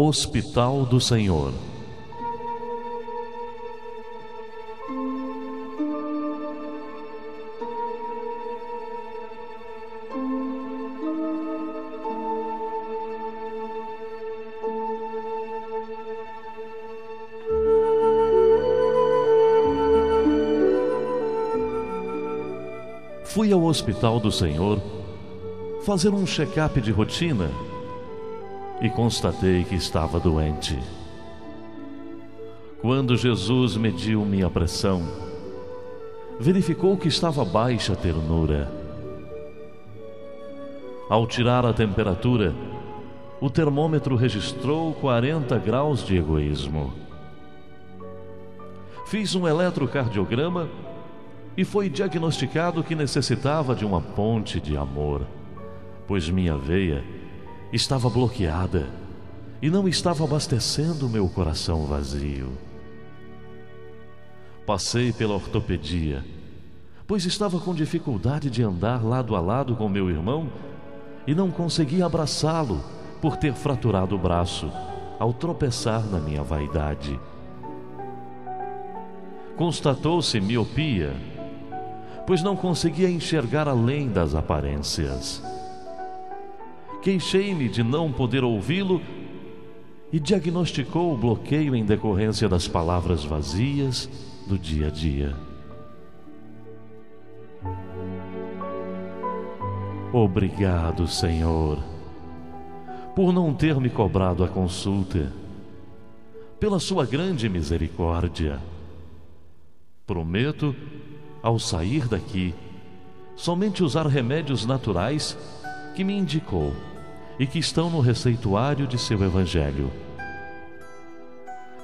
Hospital do Senhor. Fui ao Hospital do Senhor fazer um check-up de rotina e constatei que estava doente. Quando Jesus mediu minha pressão, verificou que estava baixa a ternura. Ao tirar a temperatura, o termômetro registrou 40 graus de egoísmo. Fiz um eletrocardiograma e foi diagnosticado que necessitava de uma ponte de amor, pois minha veia estava bloqueada e não estava abastecendo meu coração vazio. Passei pela ortopedia, pois estava com dificuldade de andar lado a lado com meu irmão e não conseguia abraçá-lo por ter fraturado o braço ao tropeçar na minha vaidade. Constatou-se miopia, pois não conseguia enxergar além das aparências. Queixei-me de não poder ouvi-lo e diagnosticou o bloqueio em decorrência das palavras vazias do dia a dia. Obrigado, Senhor, por não ter me cobrado a consulta, pela Sua grande misericórdia. Prometo, ao sair daqui, somente usar remédios naturais que me indicou e que estão no receituário de seu Evangelho.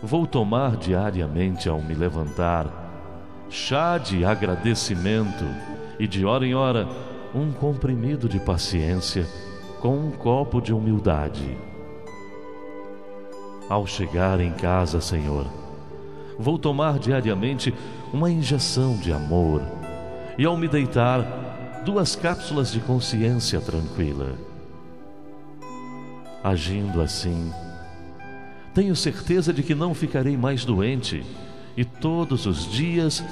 Vou tomar diariamente ao me levantar chá de agradecimento e de hora em hora um comprimido de paciência com um copo de humildade. Ao chegar em casa, Senhor, vou tomar diariamente uma injeção de amor e ao me deitar, duas cápsulas de consciência tranquila. Agindo assim, tenho certeza de que não ficarei mais doente e todos os dias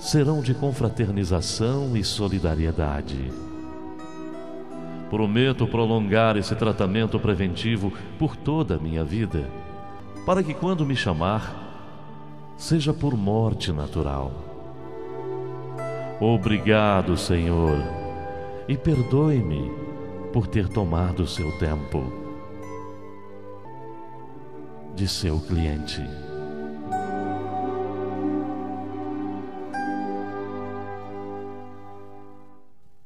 serão de confraternização e solidariedade. Prometo prolongar esse tratamento preventivo por toda a minha vida, para que quando me chamar, seja por morte natural. Obrigado, Senhor, e perdoe-me por ter tomado seu tempo de seu cliente.